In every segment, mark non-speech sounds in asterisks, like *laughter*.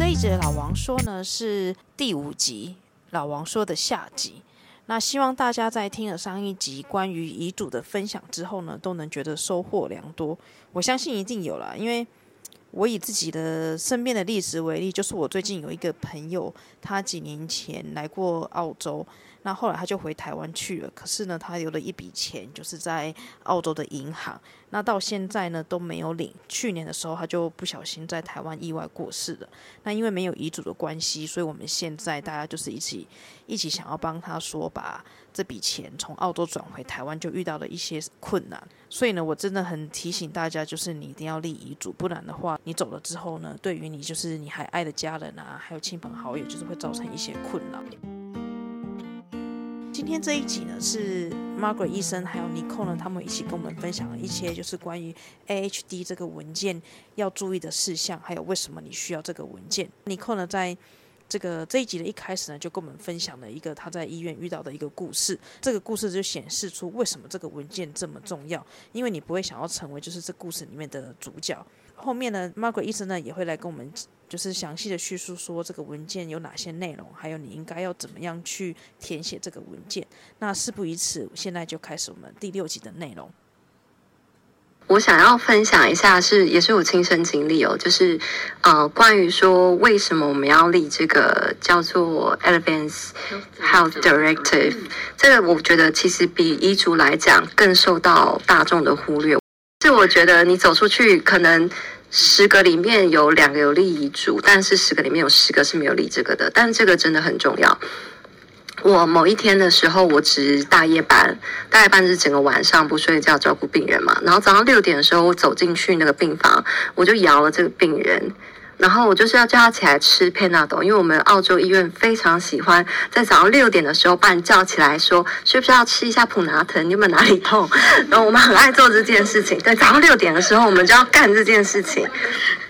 这一集的老王说呢，是第五集老王说的下集。那希望大家在听了上一集关于遗嘱的分享之后呢，都能觉得收获良多。我相信一定有啦，因为我以自己的身边的历史为例，就是我最近有一个朋友，他几年前来过澳洲。那后来他就回台湾去了，可是呢，他留了一笔钱，就是在澳洲的银行。那到现在呢都没有领。去年的时候他就不小心在台湾意外过世了。那因为没有遗嘱的关系，所以我们现在大家就是一起一起想要帮他说，把这笔钱从澳洲转回台湾，就遇到了一些困难。所以呢，我真的很提醒大家，就是你一定要立遗嘱，不然的话，你走了之后呢，对于你就是你还爱的家人啊，还有亲朋好友，就是会造成一些困扰。今天这一集呢，是 Margaret 医生还有 Nicole 呢，他们一起跟我们分享了一些就是关于 AHD 这个文件要注意的事项，还有为什么你需要这个文件。Nicole 呢，在这个这一集的一开始呢，就跟我们分享了一个他在医院遇到的一个故事。这个故事就显示出为什么这个文件这么重要，因为你不会想要成为就是这故事里面的主角。后面呢，Margaret 医生呢也会来跟我们。就是详细的叙述说这个文件有哪些内容，还有你应该要怎么样去填写这个文件。那事不宜迟，现在就开始我们第六集的内容。我想要分享一下是，也是我亲身经历哦，就是呃，关于说为什么我们要立这个叫做 Advance Health Directive，这个我觉得其实比遗嘱来讲更受到大众的忽略。是我觉得你走出去可能。十个里面有两个有立遗嘱，但是十个里面有十个是没有立这个的。但这个真的很重要。我某一天的时候，我值大夜班，大夜班是整个晚上不睡觉照顾病人嘛。然后早上六点的时候，我走进去那个病房，我就摇了这个病人。然后我就是要叫他起来吃 Panadol，因为我们澳洲医院非常喜欢在早上六点的时候把你叫起来说，需不需要吃一下普拿疼？你有没有哪里痛？*laughs* 然后我们很爱做这件事情。对，早上六点的时候我们就要干这件事情。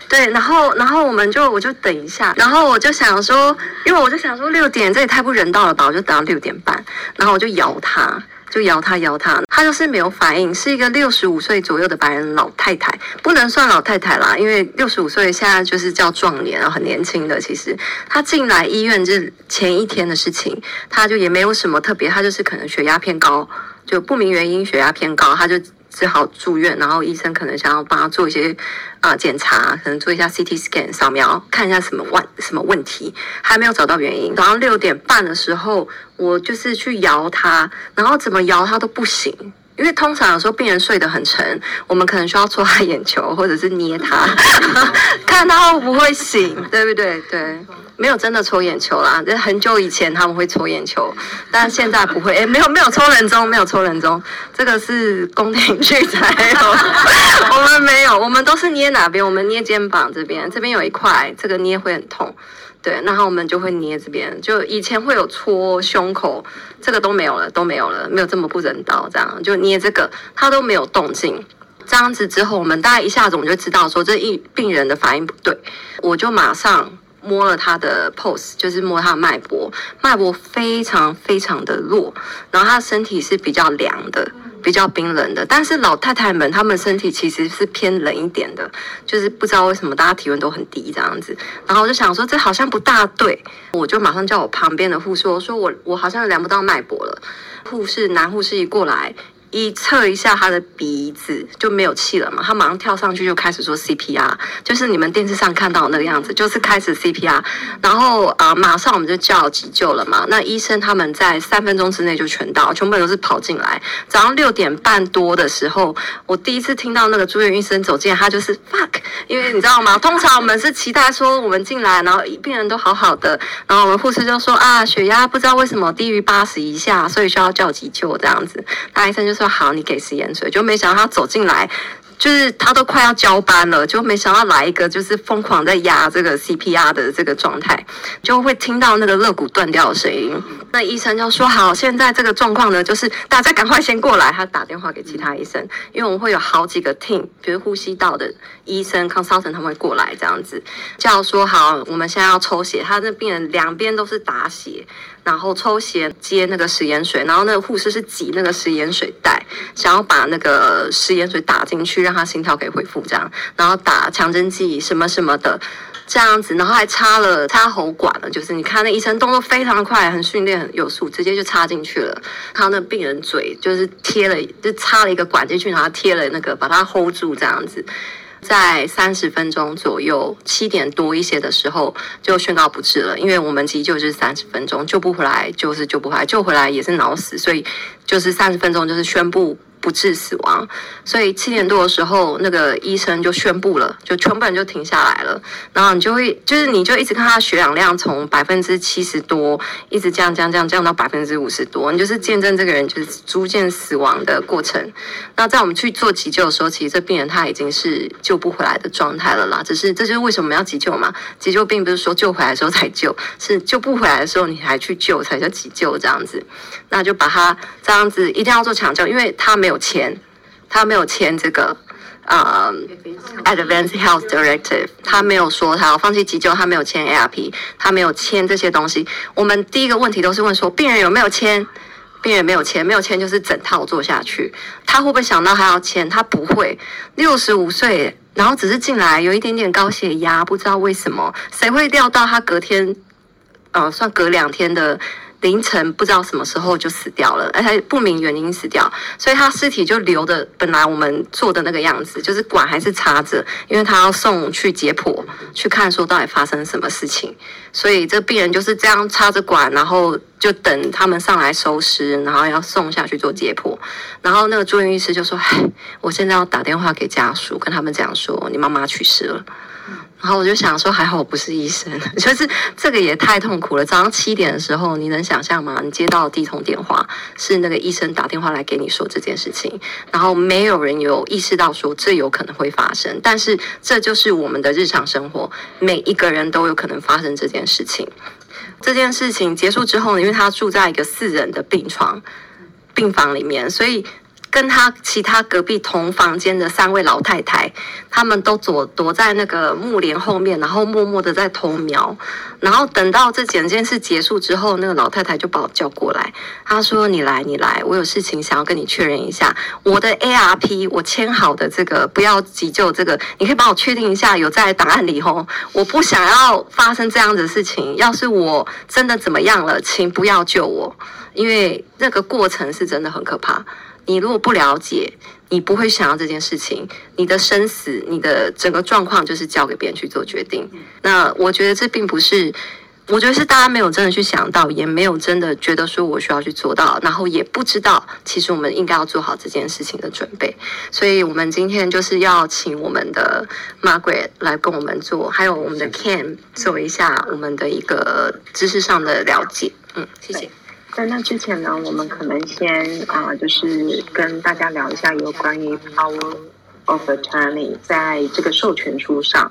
对，然后然后我们就我就等一下，然后我就想说，因为我就想说六点这也太不人道了吧，我就等到六点半，然后我就摇他。就摇他摇他，他就是没有反应，是一个六十五岁左右的白人老太太，不能算老太太啦，因为六十五岁现在就是叫壮年，很年轻的。其实他进来医院就是前一天的事情，他就也没有什么特别，他就是可能血压偏高，就不明原因血压偏高，他就。只好住院，然后医生可能想要帮他做一些啊、检查，可能做一下 CT scan 扫描，看一下什么问什么问题，还没有找到原因。早上六点半的时候，我就是去摇他，然后怎么摇他都不醒，因为通常有时候病人睡得很沉，我们可能需要戳他眼球，或者是捏他，*laughs* 看他会不会醒，*laughs* 对不对？对。没有真的戳眼球啦，这很久以前他们会戳眼球，但现在不会。诶，没有没有戳人中，没有戳人中，这个是宫廷剧才有，*laughs* 我们没有，我们都是捏哪边？我们捏肩膀这边，这边有一块，这个捏会很痛。对，然后我们就会捏这边，就以前会有戳胸口，这个都没有了，都没有了，没有这么不人道，这样就捏这个，它都没有动静。这样子之后，我们大概一下子我们就知道说这一病人的反应不对，我就马上。摸了他的 pulse，就是摸他的脉搏，脉搏非常非常的弱，然后他的身体是比较凉的，比较冰冷的。但是老太太们，她们身体其实是偏冷一点的，就是不知道为什么大家体温都很低这样子。然后我就想说，这好像不大对，我就马上叫我旁边的护士，我说我我好像量不到脉搏了。护士男护士一过来。一测一下他的鼻子就没有气了嘛，他马上跳上去就开始做 CPR，就是你们电视上看到那个样子，就是开始 CPR，然后啊、马上我们就叫急救了嘛。那医生他们在三分钟之内就全到，全部都是跑进来。早上六点半多的时候，我第一次听到那个住院医生走进来，他就是 fuck，因为你知道吗？通常我们是期待说我们进来，然后病人都好好的，然后我们护士就说啊，血压不知道为什么低于八十以下，所以需要叫急救这样子。那医生就说好，你给食盐水，就没想到他走进来，就是他都快要交班了，就没想到来一个就是疯狂在压这个 CPR 的这个状态，就会听到那个肋骨断掉的声音。那医生就说好，现在这个状况呢，就是大家赶快先过来。他打电话给其他医生，因为我们会有好几个 team，比如呼吸道的医生 consultant 他们会过来这样子，叫说好，我们现在要抽血，他那病人两边都是打血。然后抽血接那个食盐水，然后那个护士是挤那个食盐水袋，想要把那个食盐水打进去，让他心跳可以恢复这样，然后打强针剂什么什么的，这样子，然后还插了插喉管了，就是你看那医生动作非常快，很训练，很有素，直接就插进去了。看到那病人嘴就是贴了，就插了一个管进去，然后贴了那个把它 hold 住，这样子。在三十分钟左右，七点多一些的时候就宣告不治了，因为我们急救是三十分钟，救不回来就是救不回来，救回来也是脑死，所以就是三十分钟就是宣布。不治死亡，所以七点多的时候，那个医生就宣布了，就全部人就停下来了。然后你就会，就是你就一直看他血氧量从百分之七十多，一直降降降降到百分之五十多，你就是见证这个人就是逐渐死亡的过程。那在我们去做急救的时候，其实这病人他已经是救不回来的状态了啦。只是这就是为什么要急救嘛？急救并不是说救回来的时候才救，是救不回来的时候你还去救才叫急救这样子。那就把他这样子一定要做抢救，因为他没。有签，他没有签这个呃、，advance Health Directive，他没有说他要放弃急救，他没有签 ARP，他没有签这些东西。我们第一个问题都是问说，病人有没有签？病人没有签，没有签就是整套做下去。他会不会想到还要签？他不会。六十五岁，然后只是进来有一点点高血压，不知道为什么，谁会料到他隔天，呃，算隔两天的。凌晨不知道什么时候就死掉了，而且不明原因死掉，所以他尸体就留的本来我们做的那个样子，就是管还是插着，因为他要送去解剖去看说到底发生什么事情，所以这病人就是这样插着管，然后就等他们上来收尸，然后要送下去做解剖，然后那个住院医师就说：“唉，我现在要打电话给家属，跟他们讲说你妈妈去世了。”然后我就想说，还好我不是医生，*laughs* 就是这个也太痛苦了。早上七点的时候，你能想象吗？你接到第一通电话，是那个医生打电话来给你说这件事情，然后没有人有意识到说这有可能会发生，但是这就是我们的日常生活，每一个人都有可能发生这件事情。这件事情结束之后呢，因为他住在一个四人的病床病房里面，所以。跟他其他隔壁同房间的三位老太太，他们都躲躲在那个木帘后面，然后默默的在偷瞄。然后等到这整件事结束之后，那个老太太就把我叫过来，她说：“你来，你来，我有事情想要跟你确认一下。我的 ARP，我签好的这个不要急救这个，你可以帮我确定一下有在档案里吼。我不想要发生这样的事情。要是我真的怎么样了，请不要救我，因为那个过程是真的很可怕。”你如果不了解，你不会想要这件事情。你的生死，你的整个状况，就是交给别人去做决定。那我觉得这并不是，我觉得是大家没有真的去想到，也没有真的觉得说我需要去做到，然后也不知道其实我们应该要做好这件事情的准备。所以我们今天就是要请我们的 Margaret 来跟我们做，还有我们的 Ken 做一下我们的一个知识上的了解。嗯，谢谢。那之前呢，我们可能先啊、就是跟大家聊一下有关于 Power of Attorney 在这个授权书上，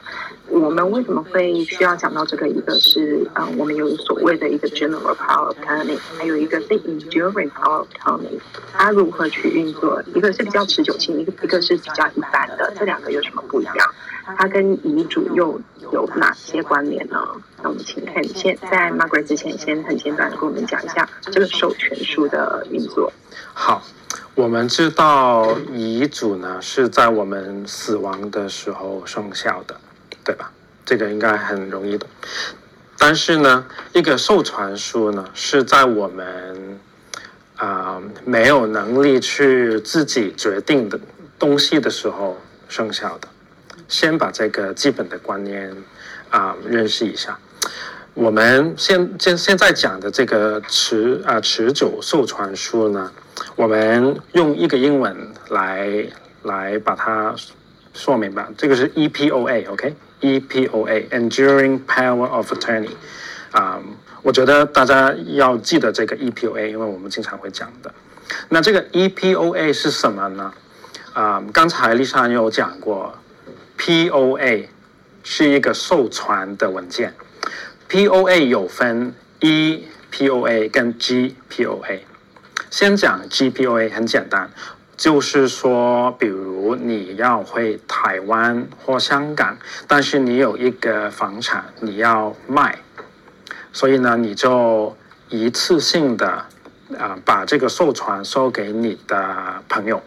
我们为什么会需要讲到这个？一个是啊、呃，我们有所谓的一个 General Power of Attorney，还有一个是 Enduring Power of Attorney，它如何去运作？一个是比较持久性，一个一个是比较一般的，这两个有什么不一样？它跟遗嘱又有哪些关联呢？那我们请看，先在 Margaret 之前，先很简短的跟我们讲一下这个授权书的运作。好，我们知道遗嘱呢是在我们死亡的时候生效的，对吧？这个应该很容易懂。但是呢，一个授权书呢是在我们啊、没有能力去自己决定的东西的时候生效的。先把这个基本的观念啊、认识一下。我们现现现在讲的这个持啊、持久授权书呢，我们用一个英文来来把它说明吧。这个是 EPOA，OK？EPOA enduring Power of Attorney。啊，我觉得大家要记得这个 EPOA，因为我们经常会讲的。那这个 EPOA 是什么呢？啊、刚才丽莎有讲过。POA 是一个授权的文件，POA 有分 EPOA 跟 GPOA。先讲 GPOA 很简单，就是说，比如你要回台湾或香港，但是你有一个房产你要卖，所以呢，你就一次性的啊、把这个授权授给你的朋友，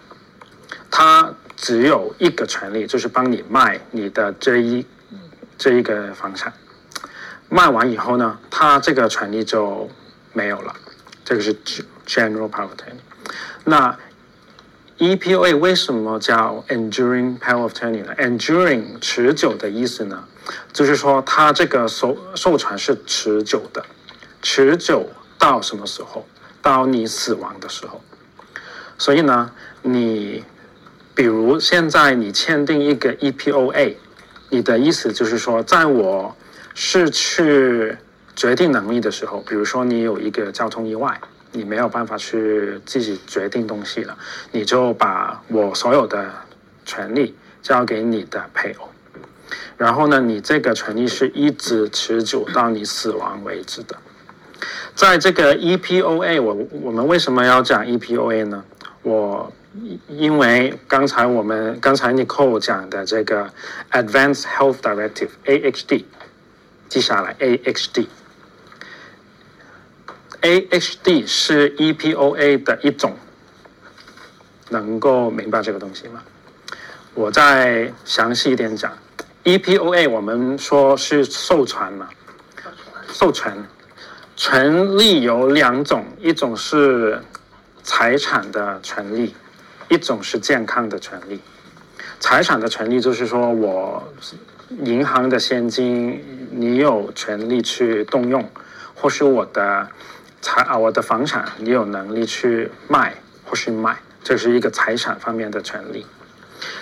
他。只有一个权利，就是帮你卖你的这一这一个房产，卖完以后呢，他这个权利就没有了。这个是 general power of attorney。那 EPOA 为什么叫 enduring power of attorney 呢？enduring 持久的意思呢，就是说它这个授授权是持久的，持久到什么时候？到你死亡的时候。所以呢，你比如现在你签订一个 EPOA，你的意思就是说，在我失去决定能力的时候，比如说你有一个交通意外。你没有办法去自己决定东西了，你就把我所有的权利交给你的配偶，然后呢，你这个权利是一直持久到你死亡为止的。在这个 EPOA，我我们为什么要讲 EPOA 呢？我因为刚才我们刚才 Nicole 讲的这个 Advanced Health Directive AHD，记下来 AHD。AHD 是 EPOA 的一种，能够明白这个东西吗？我再详细一点讲，EPOA 我们说是授权嘛，授权，权利有两种，一种是财产的权利，一种是健康的权利。财产的权利就是说我银行的现金，你有权利去动用，或是我的。财啊，我的房产你有能力去卖或是买，这是一个财产方面的权利。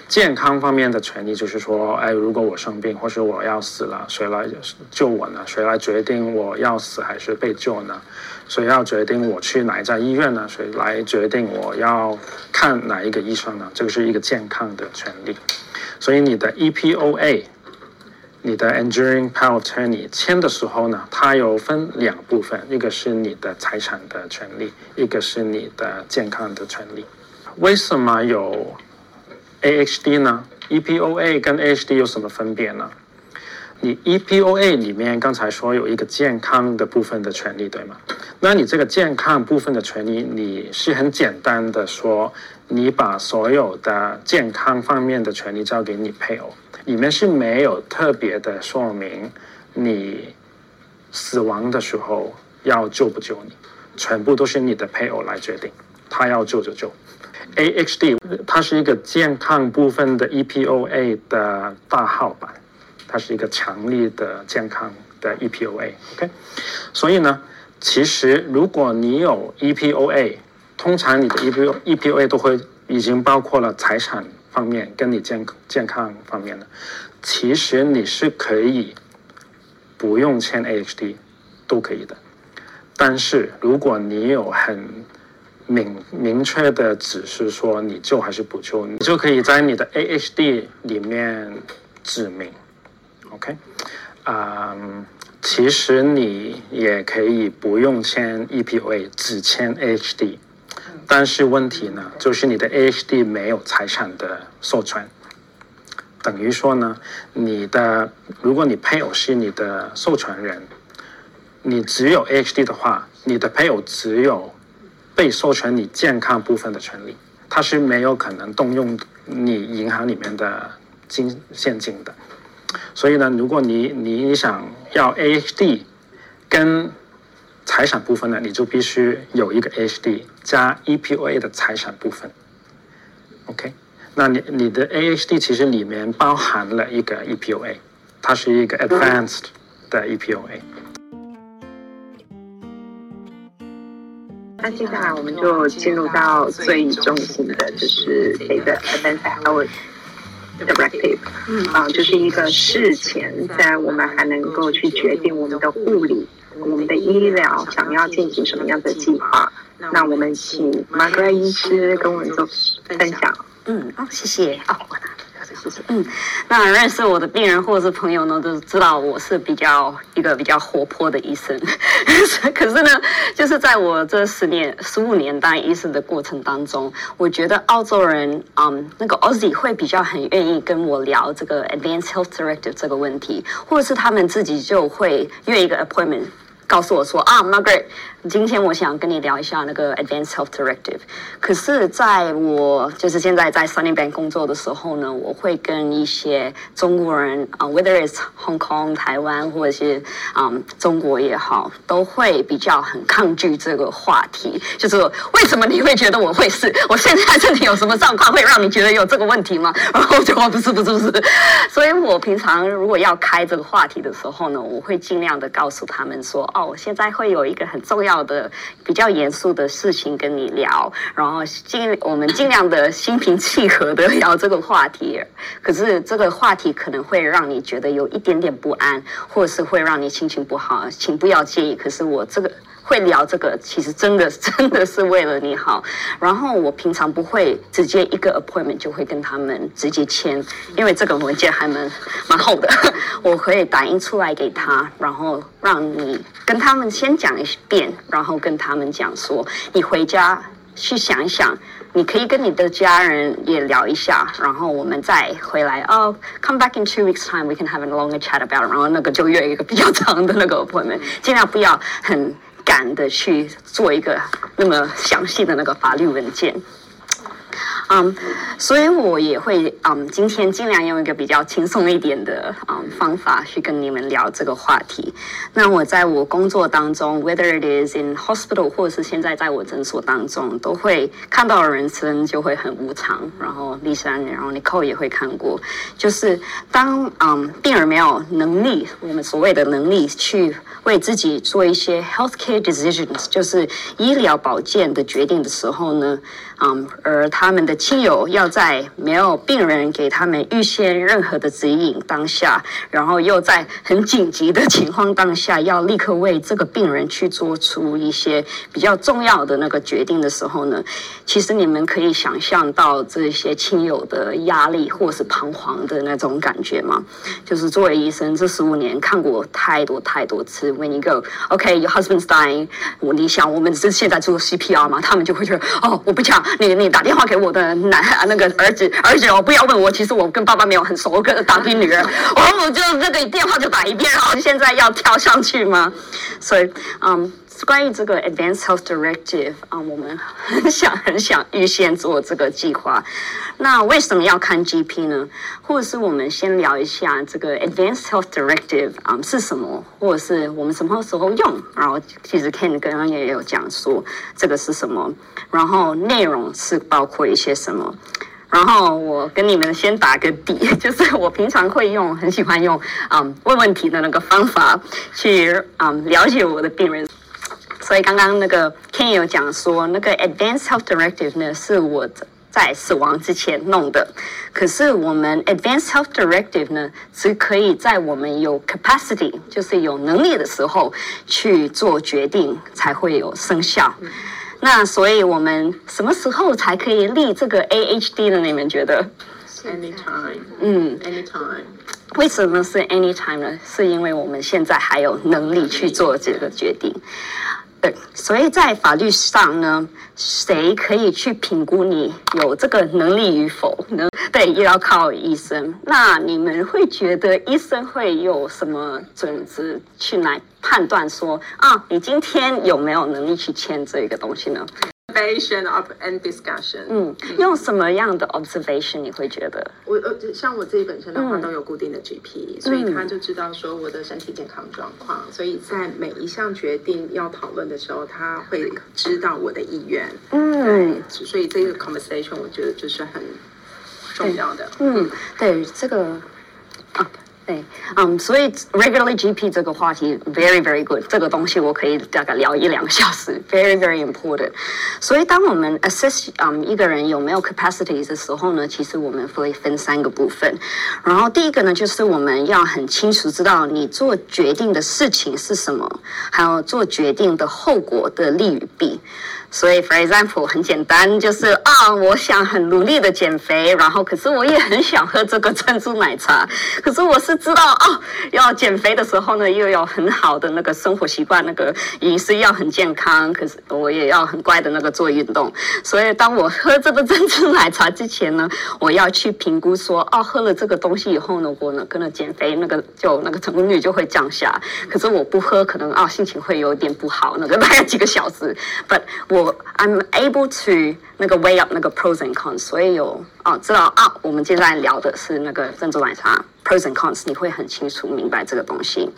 健康方面的权利就是说，哎，如果我生病或是我要死了，谁来救我呢？谁来决定我要死还是被救呢？谁要决定我去哪一家医院呢？谁来决定我要看哪一个医生呢？这个是一个健康的权利。所以你的 EPOA。你的 enduring power of attorney 签的时候呢，它有分两部分，一个是你的财产的权利，一个是你的健康的权利。为什么有 AHD 呢？EPOA 跟 AHD 有什么分别呢？你 EPOA 里面刚才说有一个健康的部分的权利，对吗？那你这个健康部分的权利，你是很简单的说，你把所有的健康方面的权利交给你配偶。里面是没有特别的说明，你死亡的时候要救不救你，全部都是你的配偶来决定，他要救就救。AHD 它是一个健康部分的 EPOA 的大号版，它是一个强力的健康的 EPOA。OK，所以呢，其实如果你有 EPOA，通常你的 EPO EPOA 都会已经包括了财产。方面跟你健健康方面的，其实你是可以不用签 AHD 都可以的，但是如果你有很明明确的指示说你救还是不救，你就可以在你的 AHD 里面指明，OK，啊、其实你也可以不用签 EPOA，只签 HD。但是问题呢，就是你的 AHD 没有财产的授权，等于说呢，你的如果你配偶是你的授权人，你只有 AHD 的话，你的配偶只有被授权你健康部分的权利，他是没有可能动用你银行里面的金现金的。所以呢，如果你你想要 AHD 跟财产部分呢，你就必须有一个 HD，加 EPOA 的财产部分。OK，那你你的 AHD 其实里面包含了一个 EPOA，它是一个 Advanced 的 EPOA。那接下来我们就进入到最中心的，就是这个 Advanced Health Directive，嗯啊，就是一个事前在我们还能够去决定我们的护理。我们的医疗想要进行什么样的计划？那我们请 Margaret 医师跟我们做分享。嗯，好，谢谢。哦，谢谢。嗯，那认识我的病人或者是朋友呢，都知道我是比较一个比较活泼的医生。*laughs* 可是呢，就是在我这十年、十五年当医生的过程当中，我觉得澳洲人，嗯，那个 Aussie 会比较很愿意跟我聊这个 Advanced Health Directive 这个问题，或者是他们自己就会约一个 appointment。告诉我说啊，Margaret，今天我想跟你聊一下那个 Advanced Health Directive。可是，在我就是现在在 Sunny Bank 工作的时候呢，我会跟一些中国人啊，whether it's Hong Kong、台湾或者是啊、中国也好，都会比较很抗拒这个话题。就是为什么你会觉得我会是？我现在身体有什么状况会让你觉得有这个问题吗？然后我就说不是不是不是。所以我平常如果要开这个话题的时候呢，我会尽量的告诉他们说。哦，我现在会有一个很重要的、比较严肃的事情跟你聊，然后尽我们尽量的心平气和的聊这个话题。可是这个话题可能会让你觉得有一点点不安，或者是会让你心情不好，请不要介意。可是我这个。会聊这个，其实真的真的是为了你好。然后我平常不会直接一个 appointment 就会跟他们直接签，因为这个文件还蛮蛮厚的。*laughs* 我可以打印出来给他，然后让你跟他们先讲一遍，然后跟他们讲说，你回家去想一想，你可以跟你的家人也聊一下，然后我们再回来。哦 come back in two weeks time，we can have a longer chat about。然后那个就约一个比较长的那个 appointment，尽量不要很。敢的去做一个那么详细的那个法律文件。嗯所以我也会嗯今天尽量用一个比较轻松一点的嗯、方法去跟你们聊这个话题。那我在我工作当中，whether it is in hospital 或者是现在在我诊所当中，都会看到人生就会很无常。然后丽珊，然后 Nicole 也会看过，就是当嗯、病人没有能力，我们所谓的能力去为自己做一些 healthcare decisions，就是医疗保健的决定的时候呢，嗯，而他们的亲友要在没有病人给他们预先任何的指引当下，然后又在很紧急的情况当下，要立刻为这个病人去做出一些比较重要的那个决定的时候呢，其实你们可以想象到这些亲友的压力或是彷徨的那种感觉吗？就是作为医生这十五年看过太多太多次，When you go, OK, your husband's dying，我你想我们是现在做 CPR 吗？他们就会觉得哦，我不讲。你你打电话给我的男啊那个儿子儿子哦，不要问我，其实我跟爸爸没有很熟，我跟当兵女儿，我 *laughs* 我就那个电话就打一遍，然后现在要跳上去吗？所以嗯。关于这个 Advanced Health Directive 啊，我们很想很想预先做这个计划。那为什么要看 GP 呢？或者是我们先聊一下这个 Advanced Health Directive 啊是什么，或者是我们什么时候用？然后其实 Ken 刚刚也有讲说这个是什么，然后内容是包括一些什么。然后我跟你们先打个底，*laughs* 就是我平常会用，很喜欢用嗯问问题的那个方法去嗯了解我的病人。所以刚刚那个 Ken 有讲说，那个 Advanced Health Directive 呢是我在死亡之前弄的。可是我们 Advanced Health Directive 呢，只可以在我们有 capacity，就是有能力的时候去做决定，才会有生效。那所以我们什么时候才可以立这个 AHD 呢？你们觉得？Anytime。嗯，Anytime。为什么是 anytime 呢？是因为我们现在还有能力去做这个决定。对，所以在法律上呢，谁可以去评估你有这个能力与否呢？对，也要靠医生。那你们会觉得医生会有什么准则去来判断说啊，你今天有没有能力去签这个东西呢？Observation and discussion。嗯，用什么样的 observation 你会觉得？我呃，像我自己本身的话，都有固定的 GP，、嗯、所以他就知道说我的身体健康状况，嗯、所以在每一项决定要讨论的时候，他会知道我的意愿。嗯，对所以这个 conversation 我觉得就是很重要的。嗯，对，这个啊。对，嗯，所以 regularly GP 这个话题 very very good，这个东西我可以大概聊一两个小时，*laughs* very very important。所以当我们 assess 嗯一个人有没有 capacity 的时候呢，其实我们会分三个部分。然后第一个呢，就是我们要很清楚知道你做决定的事情是什么，还有做决定的后果的利与弊。所以，for example，很简单，就是啊，我想很努力的减肥，然后可是我也很想喝这个珍珠奶茶。可是我是知道哦，要减肥的时候呢，又有很好的那个生活习惯，那个饮食要很健康。可是我也要很乖的那个做运动。所以，当我喝这个 *laughs* 珍珠奶茶之前呢，我要去评估说，哦，喝了这个东西以后呢，我呢可能减肥那个就那个成功率就会降下。可是我不喝，可能啊心情会有点不好，那个大概几个小时。But 我我 I'm able to 那个 weigh up 那个 pros and cons，所以有啊知道啊，我们现在聊的是那个珍珠奶茶。Pros and cons，你会很清楚明白这个东西。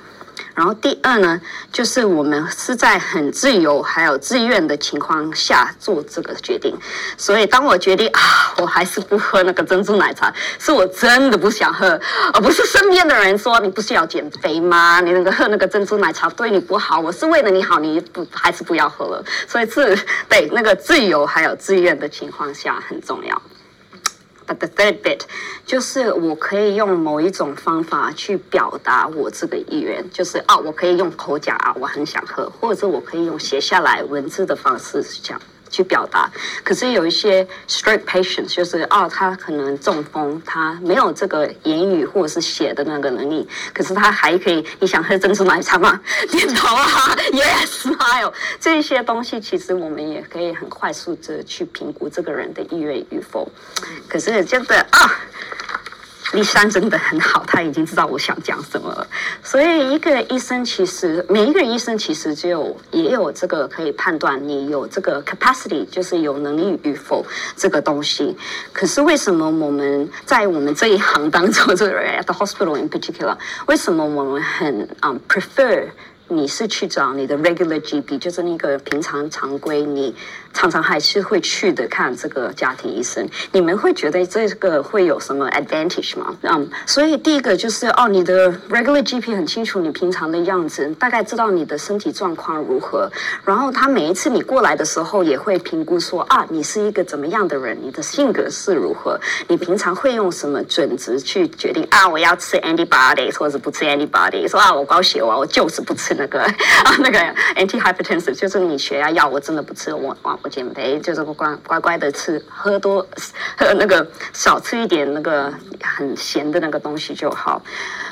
然后第二呢，就是我们是在很自由还有自愿的情况下做这个决定。所以当我决定啊，我还是不喝那个珍珠奶茶，是我真的不想喝，而不是身边的人说，你不是要减肥吗？你那个喝那个珍珠奶茶对你不好，我是为了你好，你不还是不要喝了。所以是对那个自由还有自愿的情况下很重要。The third bit 就是我可以用某一种方法去表达我这个意愿，就是啊，我可以用口讲啊，我很想喝，或者我可以用写下来文字的方式讲。去表达，可是有一些 stroke patients，就是啊，他可能中风，他没有这个言语或者是写的那个能力，可是他还可以，你想喝珍珠奶茶吗？*laughs* 点头啊，*laughs* yes，smile，这些东西其实我们也可以很快速的去评估这个人的意愿与否。可是真的啊。丽珊真的很好，他已经知道我想讲什么了。所以，一个医生其实每一个医生其实就也有这个可以判断你有这个 capacity，就是有能力与否这个东西。可是为什么我们在我们这一行当中，就是 *laughs* at the hospital in particular，为什么我们很嗯、prefer 你是去找你的 regular GP，就是那个平常常规你。常常还是会去的，看这个家庭医生。你们会觉得这个会有什么 advantage 吗？嗯、所以第一个就是哦，你的 regular GP 很清楚你平常的样子，大概知道你的身体状况如何。然后他每一次你过来的时候，也会评估说啊，你是一个怎么样的人，你的性格是如何，你平常会用什么准则去决定啊，我要吃 antibiotics 或者不吃 antibiotics，说啊，我高血压，我就是不吃那个 *laughs* 啊那个 antihypertensive，就是你血压药我真的不吃，我我。我减肥就是乖乖乖的吃，喝多 *laughs* 喝那个少吃一点那个很咸的那个东西就好。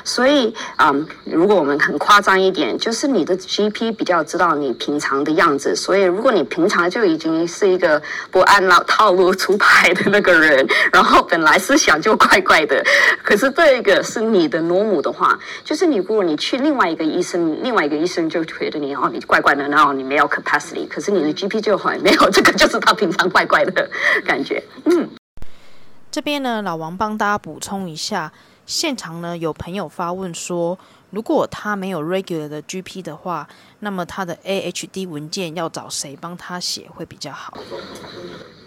所以啊、如果我们很夸张一点，就是你的 GP 比较知道你平常的样子。所以如果你平常就已经是一个不按老套路出牌的那个人，*laughs* 然后本来思想就怪怪的，可是这一个是你的 normal 的话，就是你如果你去另外一个医生，另外一个医生就觉得你哦你怪怪的，然后你没有 capacity，可是你的 GP 就好像没有。这个就是他平常怪怪的感觉。嗯，这边呢，老王帮大家补充一下，现场呢有朋友发问说，如果他没有 regular 的 GP 的话，那么他的 AHD 文件要找谁帮他写会比较好？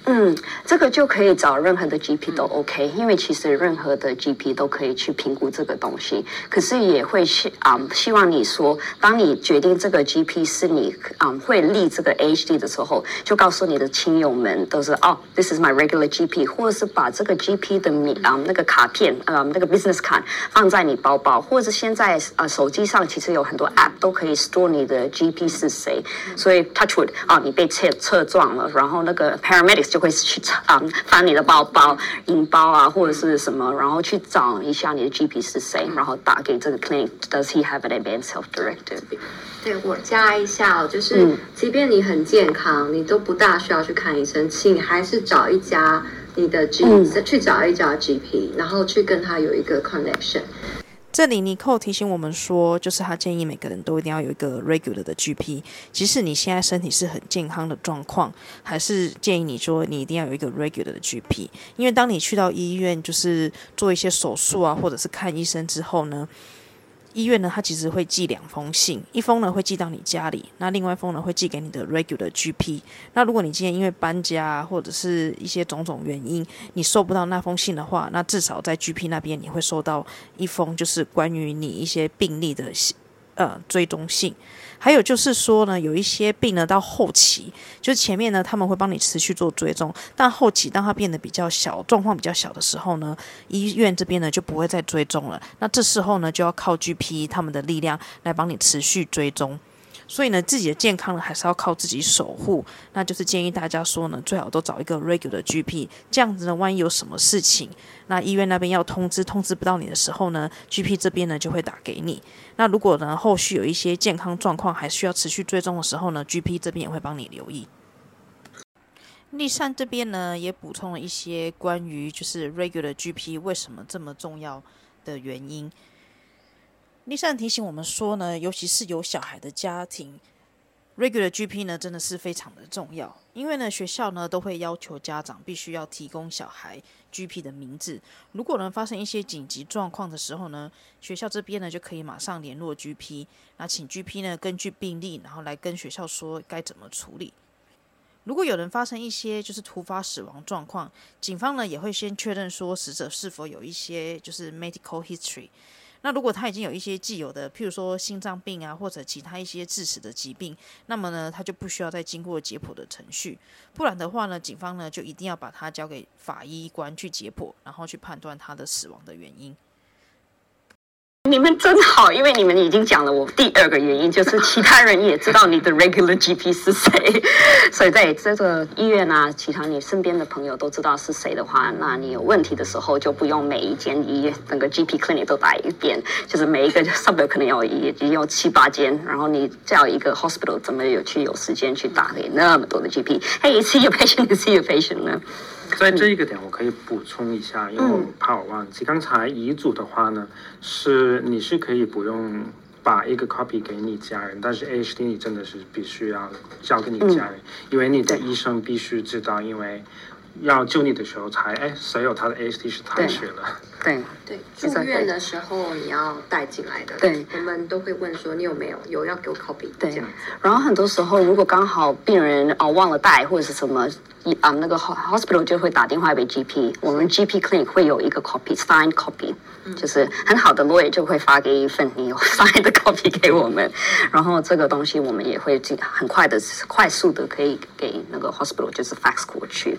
嗯，这个就可以找任何的 GP 都 OK，因为其实任何的 GP 都可以去评估这个东西。可是也会希啊、嗯，希望你说，当你决定这个 GP 是你啊、嗯、会立这个 AHD 的时候，就告诉你的亲友们都是哦，This is my regular GP，或者是把这个 GP 的名啊、嗯、那个卡片啊、嗯、那个 business card 放在你包包，或者是现在啊手机上其实有很多 app 都可以 store 你的 GP 是谁。所以 touch wood 啊，你被车车撞了，然后那个 paramedics 就会去查翻你的包包、银包啊，或者是什么，然后去找一下你的 GP 是谁，然后打给这个 clinic。Does he have an advanced health directive？对，我加一下哦，就是即便你很健康，你都不大需要去看医生，请还是找一家你的 GP，嗯，去找一家 GP，然后去跟他有一个 connection。这里尼寇提醒我们说，就是他建议每个人都一定要有一个 regular 的 GP，即使你现在身体是很健康的状况，还是建议你说你一定要有一个 regular 的 GP，因为当你去到医院就是做一些手术啊，或者是看医生之后呢。医院呢，它其实会寄两封信，一封呢会寄到你家里，那另外一封呢会寄给你的 regular GP。那如果你今天因为搬家或者是一些种种原因，你收不到那封信的话，那至少在 GP 那边你会收到一封就是关于你一些病例的。呃，追踪信，还有就是说呢，有一些病呢，到后期，就是前面呢，他们会帮你持续做追踪，但后期当它变得比较小，状况比较小的时候呢，医院这边呢就不会再追踪了。那这时候呢，就要靠 GP 他们的力量来帮你持续追踪。所以呢，自己的健康呢还是要靠自己守护。那就是建议大家说呢，最好都找一个 regular GP，这样子呢，万一有什么事情，那医院那边要通知，通知不到你的时候呢，GP 这边呢就会打给你。那如果呢后续有一些健康状况还需要持续追踪的时候呢，GP 这边也会帮你留意。丽珊这边呢也补充了一些关于就是 regular GP 为什么这么重要的原因。丽珊提醒我们说呢，尤其是有小孩的家庭，regular GP 呢真的是非常的重要，因为呢学校呢都会要求家长必须要提供小孩 GP 的名字。如果能发生一些紧急状况的时候呢，学校这边呢就可以马上联络 GP，那请 GP 呢根据病历，然后来跟学校说该怎么处理。如果有人发生一些就是突发死亡状况，警方呢也会先确认说死者是否有一些就是 medical history。那如果他已经有一些既有的，譬如说心脏病啊，或者其他一些致死的疾病，那么呢，他就不需要再经过解剖的程序。不然的话呢，警方呢就一定要把他交给法医官去解剖，然后去判断他的死亡的原因。你们真好，因为你们已经讲了我第二个原因，就是其他人也知道你的 *laughs* regular GP 是谁，*laughs* 所以在这个医院啊，其他你身边的朋友都知道是谁的话，那你有问题的时候就不用每一间医院整个 GP clinic 都打一遍，就是每一个 suburb 可能要也要七八间，然后你叫一个 hospital 怎么有去有时间去打给那么多的 GP？Hey，see your patient，see your patient 呢？在这一个点，我可以补充一下，因为我怕我忘记。刚才遗嘱的话呢，是你是可以不用把一个 copy 给你家人，但是 AHD 你真的是必须要交给你家人，因为你的医生必须知道，因为要救你的时候才哎，谁有他的 A T 是他写了。对对，*laughs* 住院的时候你要带进来的，对，我们都会问说你有没有有要给我 copy，对。然后很多时候如果刚好病人哦忘了带或者是什么。啊，那个 hospital 就会打电话给 GP，我们 GP clinic 会有一个 copy，signed copy，就是很好的 lawyer 就会发给一份你有 *laughs* signed 的 copy 给我们，然后这个东西我们也会很快的、快速的可以给那个 hospital 就是 fax 过去。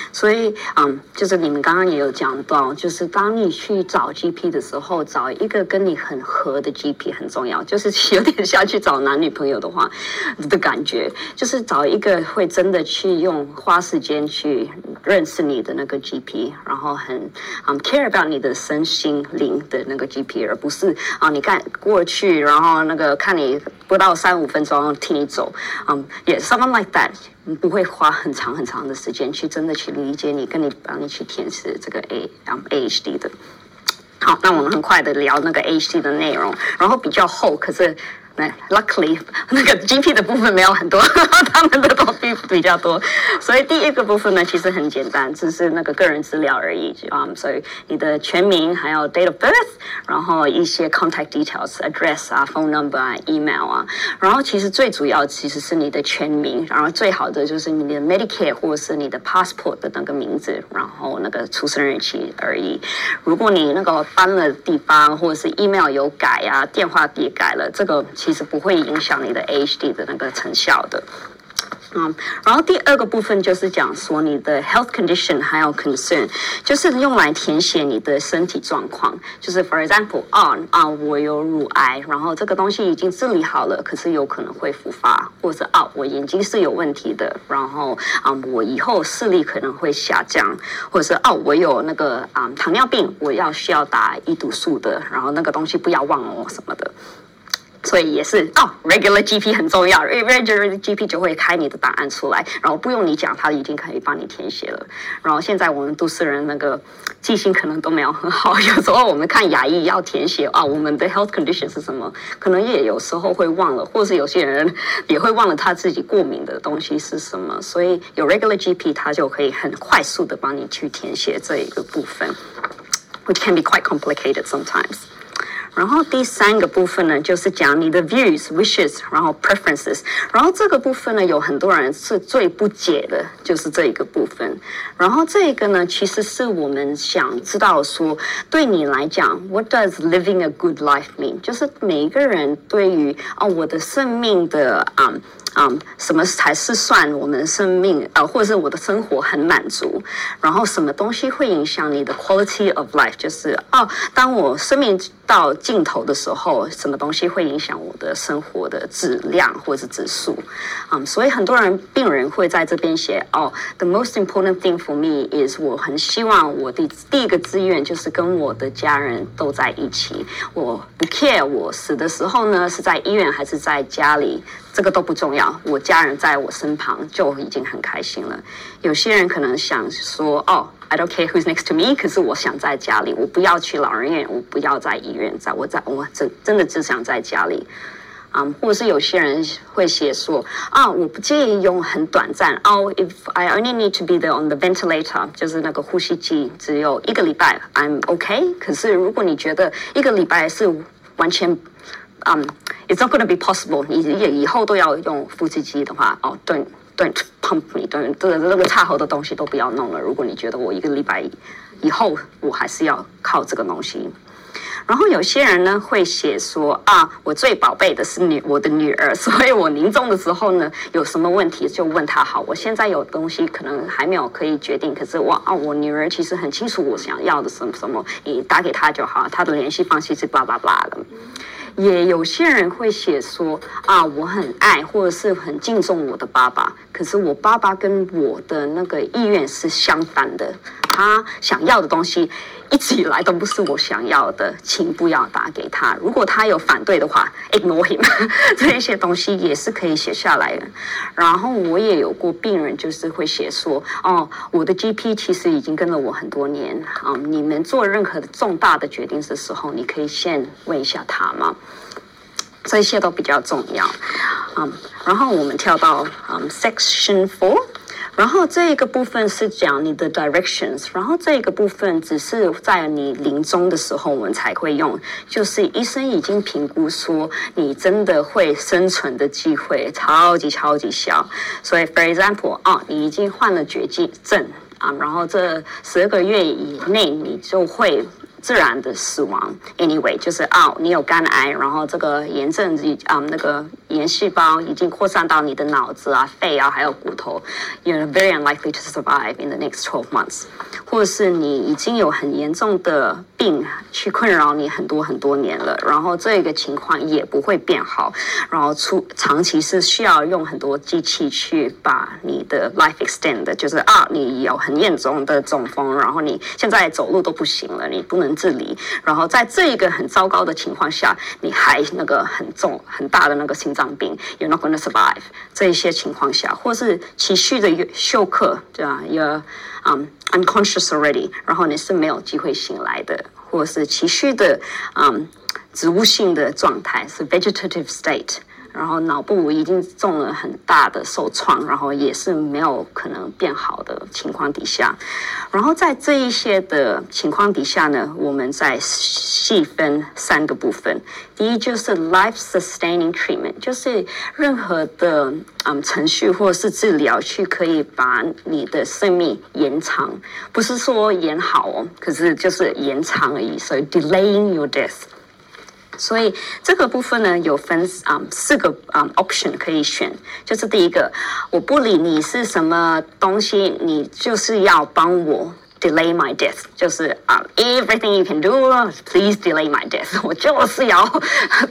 所以，嗯，就是你们刚刚也有讲到，就是当你去找 GP 的时候，找一个跟你很合的 GP 很重要，就是有点像去找男女朋友的话的感觉，就是找一个会真的去用花时间去认识你的那个 GP，然后很嗯 care about 你的身心灵的那个 GP，而不是啊，你看过去，然后那个看你不到三五分钟替你走，嗯，也 someone like that。不会花很长很长的时间去真的去理解你，跟你帮你去填写这个 A 然后 AHD 的。好，那我们很快的聊那个 AHD 的内容，然后比较厚，可是。那 luckily *laughs* 那个 GP 的部分没有很多，*laughs* 他们的东西比较多，所以第一个部分呢，其实很简单，只是那个个人资料而已啊。所以你的全名，还有 date of birth，然后一些 contact details，address 啊，phone number 啊，email 啊，然后其实最主要其实是你的全名，然后最好的就是你的 Medicare 或是你的 passport 的那个名字，然后那个出生日期而已。如果你那个搬了地方，或者是 email 有改啊，电话也改了，这个。其实不会影响你的 AHD 的那个成效的，嗯，然后第二个部分就是讲说你的 health condition 还有 concern，就是用来填写你的身体状况，就是 for example，啊啊，我有乳癌，然后这个东西已经治理好了，可是有可能会复发，或者啊，我眼睛是有问题的，然后啊，我以后视力可能会下降，或者是啊，我有那个啊糖尿病，我要需要打胰岛素的，然后那个东西不要忘了我什么的。所以也是哦，regular GP 很重要，regular GP 就会开你的档案出来，然后不用你讲，他已经可以帮你填写了。然后现在我们都市人那个记性可能都没有很好，有时候我们看牙医要填写啊，我们的 health condition 是什么，可能也有时候会忘了，或是有些人也会忘了他自己过敏的东西是什么。所以有 regular GP，他就可以很快速的帮你去填写这一个部分，which can be quite complicated sometimes. 然后第三个部分呢，就是讲你的 views、wishes，然后 preferences。然后这个部分呢，有很多人是最不解的，就是这一个部分。然后这一个呢，其实是我们想知道说，对你来讲，What does living a good life mean？就是每一个人对于啊，我的生命的啊。啊什么才是算我们生命？呃，或者是我的生活很满足？然后什么东西会影响你的 quality of life？就是哦，当我生命到尽头的时候，什么东西会影响我的生活的质量或者是指数？嗯，所以很多人病人会在这边写哦，the most important thing for me is 我很希望我的第一个志愿就是跟我的家人都在一起，我不 care 我死的时候呢是在医院还是在家里，这个都不重要，我家人在我身旁就已经很开心了。有些人可能想说哦。I don't care who's next to me，可是我想在家里，我不要去老人院，我不要在医院，在我在我真真的只想在家里，啊、或者是有些人会写说啊，我不介意用很短暂哦，if I only need to be there on the ventilator，就是那个呼吸机，只有一个礼拜，I'm OK。可是如果你觉得一个礼拜是完全，嗯，it's not gonna be possible，你以以后都要用呼吸机的话，哦，对。Don't pump me，对，这个这个插喉的东西都不要弄了。如果你觉得我一个礼拜以后我还是要靠这个东西，然后有些人呢会写说啊，我最宝贝的是女我的女儿，*laughs* 所以我临终的时候呢有什么问题就问她好。我现在有东西可能还没有可以决定，可是我啊，我女儿其实很清楚我想要的什么什么，你打给她就好，她的联系方式是巴拉巴拉的。也有些人会写说啊，我很爱或者是很敬重我的爸爸，可是我爸爸跟我的那个意愿是相反的，他想要的东西一直以来都不是我想要的，请不要打给他。如果他有反对的话，ignore him。*laughs* 这一些东西也是可以写下来的。然后我也有过病人就是会写说，哦，我的 GP 其实已经跟了我很多年啊，你们做任何重大的决定的时候，你可以先问一下他吗？这些都比较重要，嗯、然后我们跳到嗯、section four，然后这一个部分是讲你的 directions，然后这一个部分只是在你临终的时候我们才会用，就是医生已经评估说你真的会生存的机会超级超级小，所以 for example 啊，你已经患了绝症症啊，然后这十二个月以内你就会。自然的死亡，anyway，就是啊，你有肝癌，然后这个炎症已啊、嗯、那个炎细胞已经扩散到你的脑子啊、肺啊，还有骨头，you're very unlikely to survive in the next twelve months。或是你已经有很严重的病去困扰你很多很多年了，然后这个情况也不会变好，然后出长期是需要用很多机器去把你的 life extend，就是啊，你有很严重的中风，然后你现在走路都不行了，你不能。自理，然后在这一个很糟糕的情况下，你还那个很重很大的那个心脏病，you're not gonna survive。这一些情况下，或是持续的休克，对吧？You're um unconscious already，然后你是没有机会醒来的，或是持续的嗯、植物性的状态，是 vegetative state。然后脑部已经中了很大的受创，然后也是没有可能变好的情况底下，然后在这一些的情况底下呢，我们再细分三个部分。第一就是 life sustaining treatment，就是任何的嗯程序或者是治疗去可以把你的生命延长，不是说延好哦，可是就是延长而已，所以 delaying your death。所以这个部分呢，有分啊、四个啊、option 可以选，就是第一个，我不理你是什么东西，你就是要帮我。Delay my death，就是啊、，everything you can do，please delay my death。*laughs* 我就是要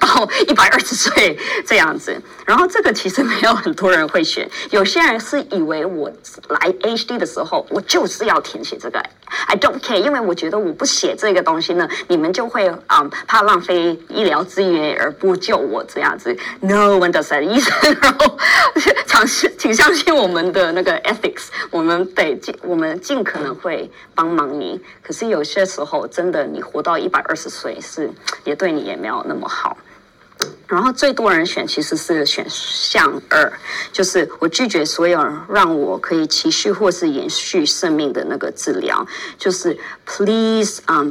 到一百二十岁这样子。然后这个其实没有很多人会选，有些人是以为我来 HD 的时候，我就是要填写这个。I don't care，因为我觉得我不写这个东西呢，你们就会啊、怕浪费医疗资源而不救我这样子。No one does that，医生，*laughs* 然后尝试请相信我们的那个 ethics，我们得尽我们尽可能会。帮忙你，可是有些时候真的，你活到一百二十岁是也对你也没有那么好。然后最多人选其实是选项二，就是我拒绝所有让我可以持续或是延续生命的那个治疗，就是 please um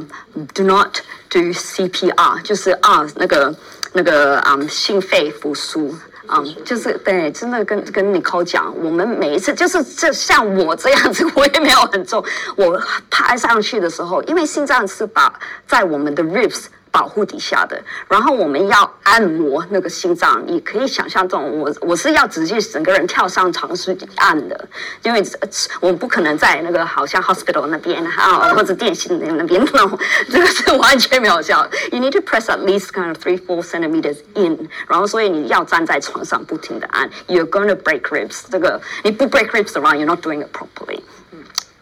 do not do CPR，就是啊那个那个啊、um, 心肺复苏。嗯，就是对，真的跟跟 Nicole 讲，我们每一次就是这像我这样子，*laughs* 我也没有很重，我拍上去的时候，因为心脏是把在我们的 ribs 保护底下的，然后我们要按摩那个心脏，你可以想象这种，我我是要直接整个人跳上床去按的，因为我不可能在那个好像 hospital 那边啊，或者电信那那边弄，这个是完全没有效。You need to press at least kind of three four centimeters in，然后所以你要站在床上不停的按，You're gonna break ribs。这个你不 break ribs around, you're not doing it properly。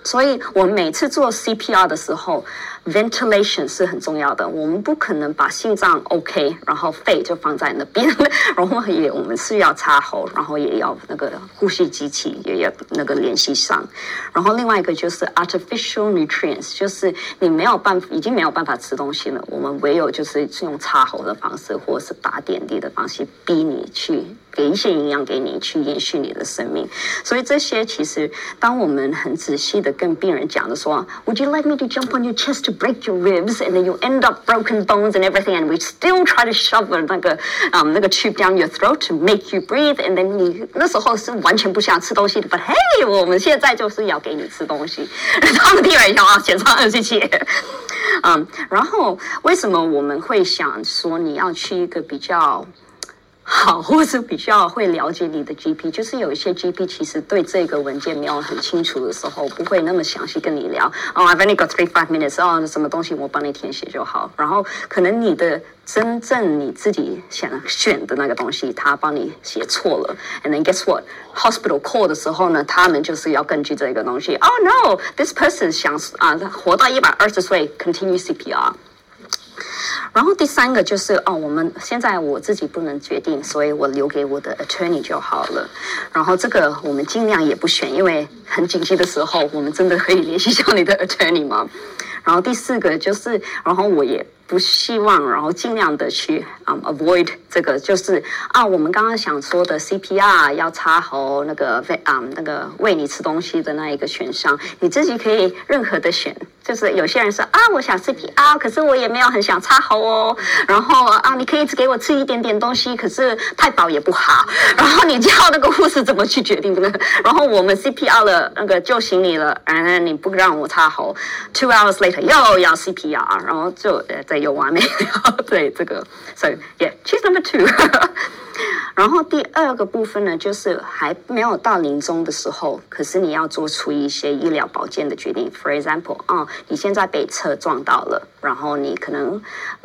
所以我每次做 CPR 的时候。Ventilation 是很重要的，我们不可能把心脏 OK，然后肺就放在那边，*laughs* 然后也我们是要插喉，然后也要那个呼吸机器也要那个联系上，然后另外一个就是 artificial nutrients，就是你没有办法，已经没有办法吃东西了，我们唯有就是用插喉的方式，或者是打点滴的方式，逼你去给一些营养给你，去延续你的生命。所以这些其实当我们很仔细的跟病人讲的说，Would you like me to jump on your chest to break your ribs and then you end up broken bones and everything and we still try to shove 那个嗯、um, 那个 tube down your throat to make you breathe and then 你那时候是完全不想吃东西的，but hey 我们现在就是要给你吃东西，他们第二条啊，检查二十七，嗯，然后为什么我们会想说你要去一个比较 *laughs* *laughs* 好，或是比较会了解你的 GP，就是有一些 GP 其实对这个文件没有很清楚的时候，不会那么详细跟你聊。哦、oh,，I've only got three five minutes，哦，什么东西我帮你填写就好。然后可能你的真正你自己想选的那个东西，他帮你写错了。And then guess what？Hospital call 的时候呢，他们就是要根据这个东西。Oh no，this person 想啊活到一百二十岁，continue CPR。然后第三个就是哦，我们现在我自己不能决定，所以我留给我的 attorney 就好了。然后这个我们尽量也不选，因为很紧急的时候，我们真的可以联系上你的 attorney 吗？然后第四个就是，然后我也。不希望，然后尽量的去啊、avoid 这个，就是啊，我们刚刚想说的 CPR 要插喉那个喂啊、那个喂你吃东西的那一个选项，你自己可以任何的选。就是有些人说啊，我想 CPR，可是我也没有很想插喉哦。然后啊，你可以只给我吃一点点东西，可是太饱也不好。然后你叫那个护士怎么去决定呢？然后我们 CPR 了那个救醒你了，然后你不让我插喉，two hours later 又要 CPR，然后就呃在。有完没有？对这个，so yeah，choose number two。*laughs* 然后第二个部分呢，就是还没有到临终的时候，可是你要做出一些医疗保健的决定。For example，啊、哦，你现在被车撞到了，然后你可能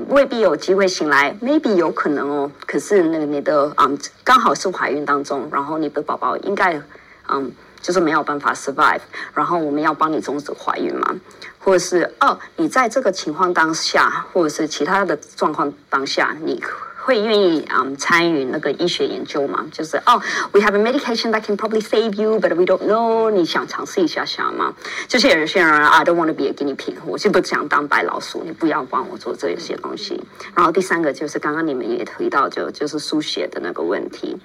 未必有机会醒来，maybe 有可能哦。可是那个你的嗯，刚好是怀孕当中，然后你的宝宝应该嗯，就是没有办法 survive，然后我们要帮你终止怀孕嘛。或者是哦，你在这个情况当下，或者是其他的状况当下，你会愿意嗯、参与那个医学研究吗？就是哦，we have a medication that can probably save you，but we don't know。你想尝试一下下吗？就是有些人 I don't want to be a guinea pig，我就不想当白老鼠，你不要帮我做这些东西。然后第三个就是刚刚你们也提到就就是输血的那个问题，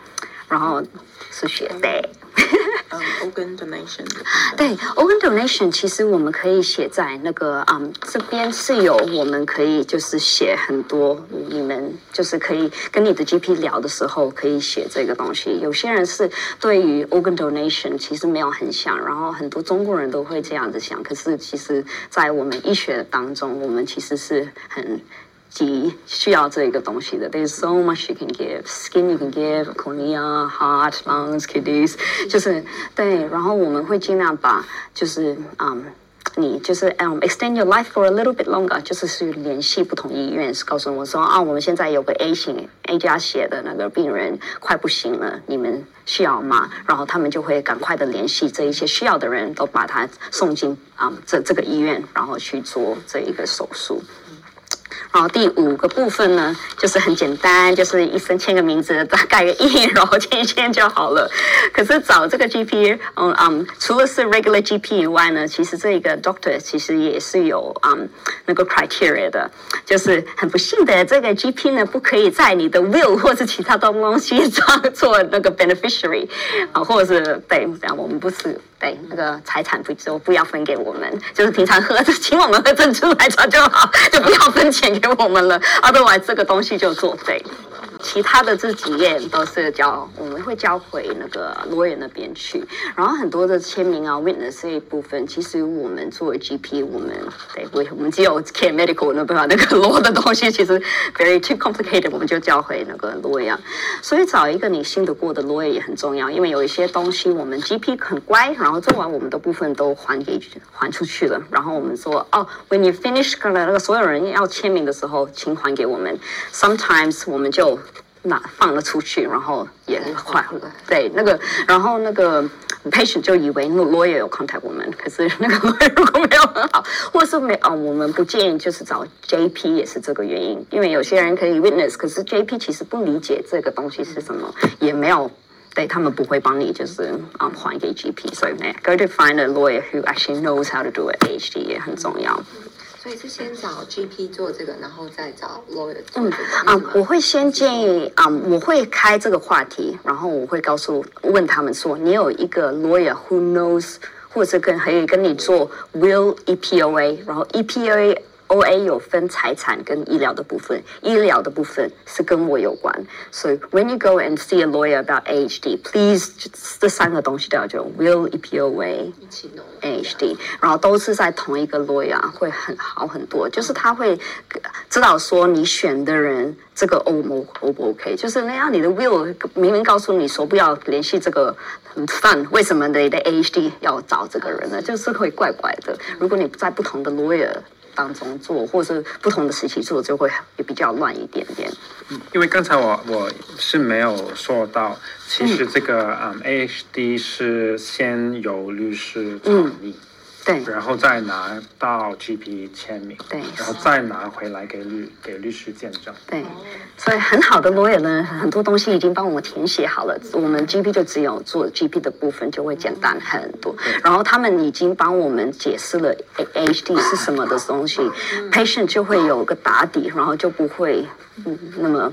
然后输血对。嗯、，organ donation。对，organ donation，其实我们可以写在那个，嗯，这边是有我们可以就是写很多，你们就是可以跟你的 GP 聊的时候可以写这个东西。有些人是对于 organ donation 其实没有很想，然后很多中国人都会这样子想，可是其实在我们医学当中，我们其实是很。急需要这一个东西的，There's so much you can give, skin you can give, cornea, heart, lungs, kidneys，就是对，然后我们会尽量把就是嗯，你就是嗯，extend your life for a little bit longer，就是去联系不同医院，告诉我说啊，我们现在有个 A 型 A 加血的那个病人快不行了，你们需要吗？然后他们就会赶快的联系这一些需要的人都把他送进啊、这这个医院，然后去做这一个手术。然后第五个部分呢，就是很简单，就是医生签个名字，大概个印，*laughs* 然后签一签就好了。可是找这个 GP，嗯嗯，除了是 regular GP 以外呢，其实这个 doctor 其实也是有嗯那个 criteria 的，就是很不幸的，这个 GP 呢不可以在你的 will 或者其他东东西上做那个 beneficiary 啊，或者是对，这样我们不是。对，那个财产不就不要分给我们，就是平常喝 *laughs* 请我们喝珍珠奶茶就好，就不要分钱给我们了。啊，对，我这个东西就作废。其他的这几页都是交，我们会交回那个 lawyer 那边去。然后很多的签名啊、witness 这一部分，其实我们作为 GP，我们对，我我们只有 care medical 那部分那个 *laughs* law 的东西，其实 very too complicated，我们就交回那个 lawyer。所以找一个你信得过的罗源也很重要，因为有一些东西我们 GP 很乖，然后做完我们的部分都还给还出去了。然后我们说哦，when you finish 那个所有人要签名的时候，请还给我们。Sometimes 我们就拿放了出去，然后也换了。对，那个，然后那个 patient 就以为那 lawyer 有 contact 我们，可是那个 *laughs* lawyer 如果没有很好，*laughs* 或是没啊、哦，我们不建议 *laughs* 就是找 JP 也是这个原因，因为有些人可以 witness，可是 JP 其实不理解这个东西是什么，也没有，对他们不会帮你就是啊、um, 还给 GP，所以 go to find a lawyer who actually knows how to do it AHD 也很重要。所以是先找 GP 做这个，然后再找 lawyer 做这个。嗯啊，我会先建议啊，我会开这个话题，然后我会告诉问他们说，你有一个 lawyer who knows，或者是跟可以跟你做 will EPOA，然后 EPOA。O A 有分财产跟医疗的部分，医疗的部分是跟我有关，所以 when you go and see a lawyer about A H D，please 这三个东西都要就 will E P O A A H D，然后都是在同一个 lawyer 会很好很多，就是他会知道说你选的人这个 O 不 O 不 OK，就是那样你的 will 明明告诉你说不要联系这个 fund，为什么你的 A H D 要找这个人呢？就是会怪怪的。如果你在不同的 lawyer 当中做，或是不同的时期做，就会也比较乱一点点。嗯，因为刚才我我是没有说到，其实这个嗯 AHD 是先由律师同意。嗯对，然后再拿到 GP 签名，对，然后再拿回来给律给律师见证，对，所以很好的 lawyer 呢，很多东西已经帮我们填写好了，我们 GP 就只有做 GP 的部分就会简单很多，然后他们已经帮我们解释了 AHD 是什么的东西，patient 就会有个打底，然后就不会。嗯，那么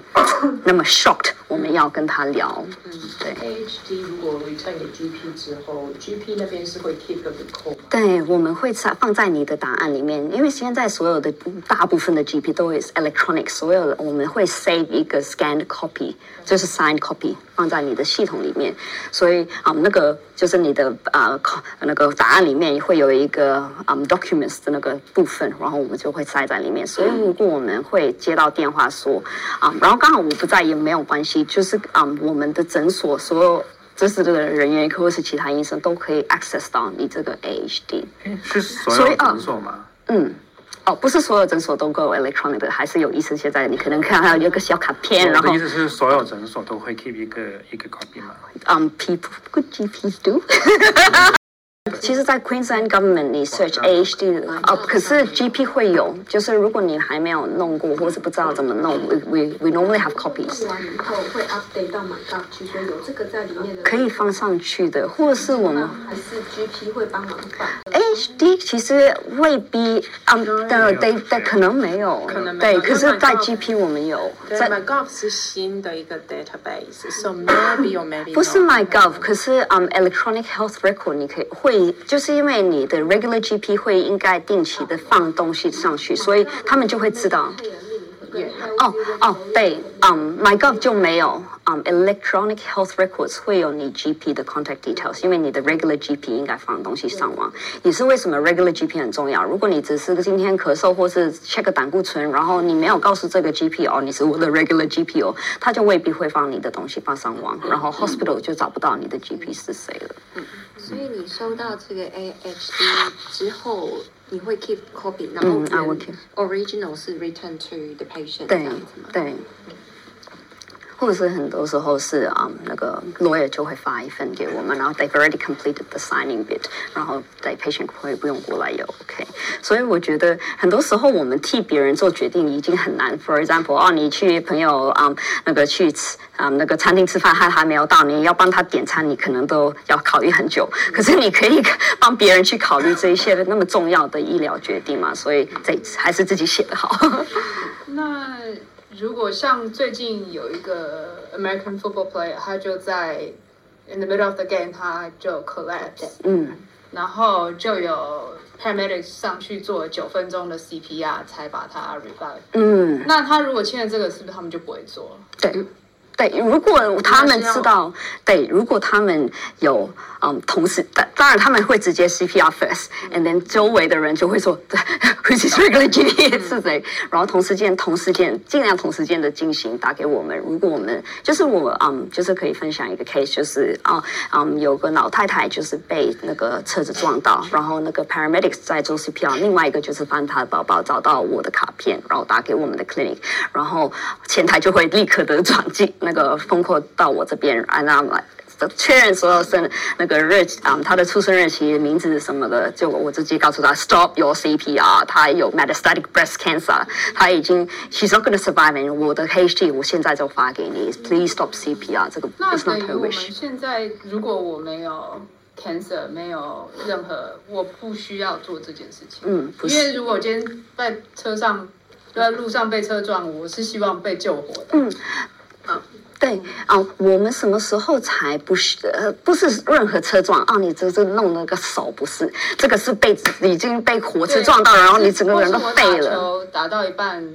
那么 shocked，我们要跟他聊。嗯，对。AHD 如果 return 给 GP 之后，GP 那边是会 keep the record。对，我们会在放在你的档案里面，因为现在所有的大部分的 GP 都是 electronic，所有的我们会 save 一个 scanned copy，就是 signed copy 放在你的系统里面，所以啊、嗯，那个就是你的啊、呃、那个档案里面会有一个啊、um, documents 的那个部分，然后我们就会塞在里面。所以如果我们会接到电话说。啊、嗯，然后刚好我不在也没有关系，就是啊、嗯，我们的诊所所有就是这个人员或是其他医生都可以 access 到你这个 AHD。是所有诊所吗？嗯，哦，不是所有诊所都够 electronic 的，还是有医生现在你可能看到有个小卡片，然后意思是所有诊所都会 keep 一个一个 copy 吗？嗯、um,，people good GPs do。其实，在 Queensland Government 你 search AHD 哦，可是 GP 会有，就是如果你还没有弄过，或是不知道怎么弄，we we we normally have copies。完以后会 update 到 MyGov 去说有这个在里面的，可以放上去的，或者是我们还是 GP 会帮忙放。AHD 其实未必，嗯，对对对，可能没有，可能没有，对，可是，在 GP 我们有。在 MyGov 是新的一个 database，so maybe or maybe 不是 MyGov，可是嗯，electronic health record 你可以会。 就是因为你的 regular GP 会应该定期的放东西上去，所以他们就会知道。哦哦，对，嗯，MyGov 就没有，嗯，electronic health records 会有你 GP 的 contact details，因为你的 regular GP 应该放东西上网，也是为什么 regular GP 很重要。如果你只是今天咳嗽或是 check 个胆固醇，然后你没有告诉这个 GP 哦，你是我的 regular GP 哦，他就未必会放你的东西放上网，然后 hospital 就找不到你的 GP 是谁了。所以你收到这个 AHD 之后，你会 keep copy，然后 original 是 return to the patient，对，对。 或者是很多时候是啊、那个 lawyer 就会发一份给我们，然后 they've already completed the signing bit，然后 the patient 会不用过来也 OK。所以我觉得很多时候我们替别人做决定已经很难。For example，哦，你去朋友啊、那个去吃啊、那个餐厅吃饭，他还没有到，你要帮他点餐，你可能都要考虑很久。可是你可以 *laughs* 帮别人去考虑这一些那么重要的医疗决定嘛？所以这还是自己写的好。*laughs* 那。如果像最近有一个 American football player，他就在 in the middle of the game，他就 collapse，嗯，然后就有 paramedics 上去做九分钟的 CPR 才把他 revive，嗯，那他如果签了这个，是不是他们就不会做了？对，对，如果他们知道，对，如果他们有嗯同时，当当然他们会直接 CPR first，and then 周围的人就会说 *laughs* 谁？然后同时间同时间尽量同时间的进行打给我们。如果我们就是我嗯就是可以分享一个 case，就是啊嗯有个老太太就是被那个车子撞到，然后那个 paramedics 在做 CPR，另外一个就是翻她的包包找到我的卡片，然后打给我们的 clinic，然后前台就会立刻的转进。那个封口到我这边，然后确认所有生那个日期嗯，他的出生日期、名字什么的，就我直接告诉他 stop your CPR，他有 metastatic breast cancer，他已经 she's not going to survive，我的 HT 我现在就发给你，please stop CPR，这个那等于我们现在如果我没有 cancer，没有任何，我不需要做这件事情，嗯，不，因为如果今天在车上在路上被车撞，我是希望被救活的，嗯。啊，对啊，我们什么时候才不是？呃，不是任何车撞啊，你这这弄了个手不是，这个是被已经被火车撞到，然后你整个人都废了。打到一半。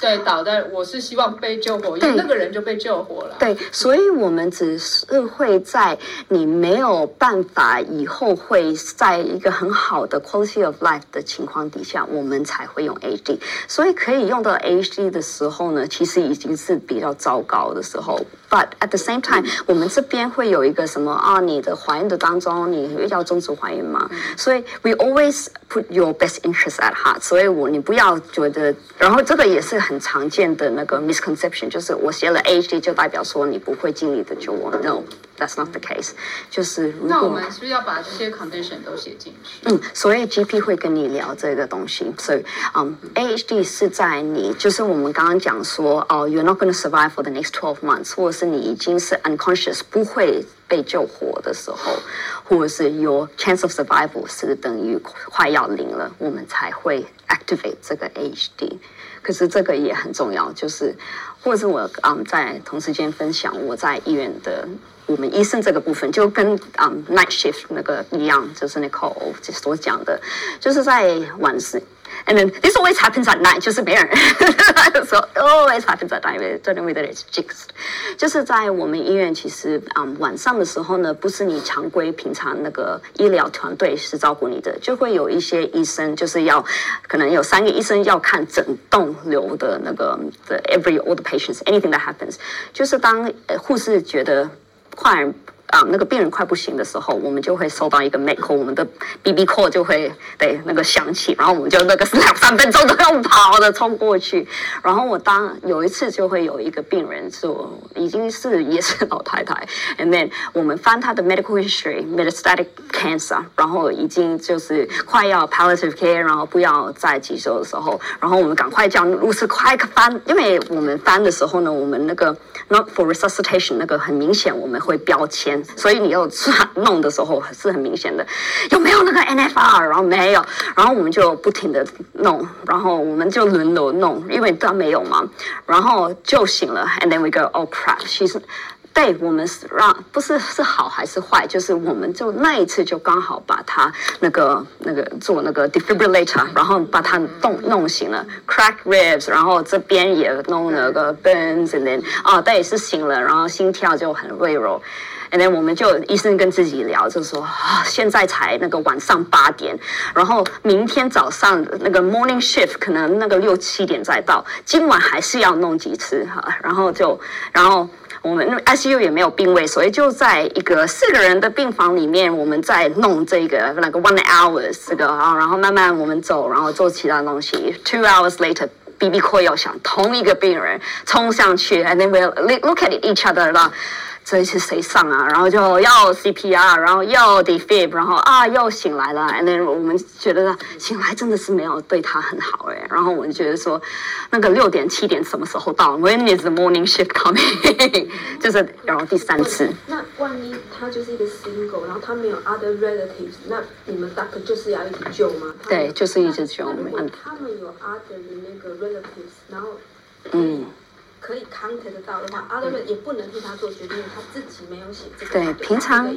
对，倒在我是希望被救活，因为那个人就被救活了。对，所以我们只是会在你没有办法以后会在一个很好的 quality of life 的情况底下，我们才会用 AD。所以可以用到 AD 的时候呢，其实已经是比较糟糕的时候。But at the same time，我们这边会有一个什么啊？你的怀孕的当中，你要终止怀孕吗？所以 we always put your best interest at heart。所以我你不要觉得，然后这个也是很常见的那个 misconception，就是我写了 HD 就代表说你不会尽力的救我。No，that's not the case。就是如果那我们是不是要把这些 condition 都写进去？嗯，所以 GP 会跟你聊这个东西。所以，嗯，AHD 是在你就是我们刚刚讲说哦，you're not going to survive for the next twelve months，或者是你已经是 unconscious 不会被救活的时候，或者是 your chance of survival 是等于快要零了，我们才会 activate 这个 AHD。可是这个也很重要，就是或者是我嗯在同时间分享我在医院的我们医生这个部分，就跟嗯 night shift 那个一样，就是 Nicole 所讲的，就是在晚上。And then this always happens at night，就是别人说 *laughs* always happens at night，真的觉得 it's jinxed。就是在我们医院，其实啊、um, 晚上的时候呢，不是你常规平常那个医疗团队是照顾你的，就会有一些医生，就是要可能有三个医生要看整栋楼的那个 the every all the patients anything that happens，就是当护士觉得快。 啊，那个病人快不行的时候，我们就会收到一个 make，我们的 BB call 就会对那个响起，然后我们就那个两 *laughs* 三分钟都要跑的冲过去。然后我当有一次就会有一个病人说，已经是也是老太太，*laughs* and then 我们翻她的 medical history，metastatic *laughs* cancer，然后已经就是快要 palliative care，然后不要再急救的时候，然后我们赶快叫护士快翻，因为我们翻的时候呢，我们那个 not for resuscitation 那个很明显我们会标签。所以你要弄的时候是很明显的，有没有那个 NFR？然后没有，然后我们就不停的弄，然后我们就轮流弄，因为都没有嘛，然后就醒了。And then we go, oh crap！其实对我们是让不是是好还是坏，就是我们就那一次就刚好把他那个那个做那个 defibrillator，然后把他动弄醒了，crack ribs，然后这边也弄了个 burns，and then 啊，对，是醒了，然后心跳就很微弱。然后我们就医生跟自己聊，就说啊，现在才那个晚上八点，然后明天早上那个 morning shift 可能那个六七点再到，今晚还是要弄几次哈。然后就，然后我们 ICU 也没有病位，所以就在一个四个人的病房里面，我们在弄这个那个 one hours 这个啊，然后慢慢我们走，然后做其他东西。Two hours later，BB call 要响，同一个病人冲上去，and then we look at each other 了。这一次谁上啊？然后就要 CPR，然后要 defib，然后啊又醒来了。And then 我们觉得醒来真的是没有对他很好哎。然后我们觉得说，那个六点七点什么时候到？When is the morning shift coming？*laughs* 就是然后第三次。那万一他就是一个 single，然后他没有 other relatives，那你们 doctor 就是要一直救吗？对，就是一直救。那他们有 other 的那个 relatives，然后嗯。可以 contact 得到的话，other 也不能替他做决定，他自己没有写这个。对，平常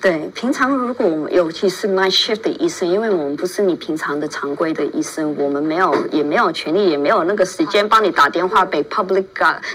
对平常如果我们尤其是 night shift 的医生，因为我们不是你平常的常规的医生，我们没有也没有权利，也没有那个时间帮你打电话给 public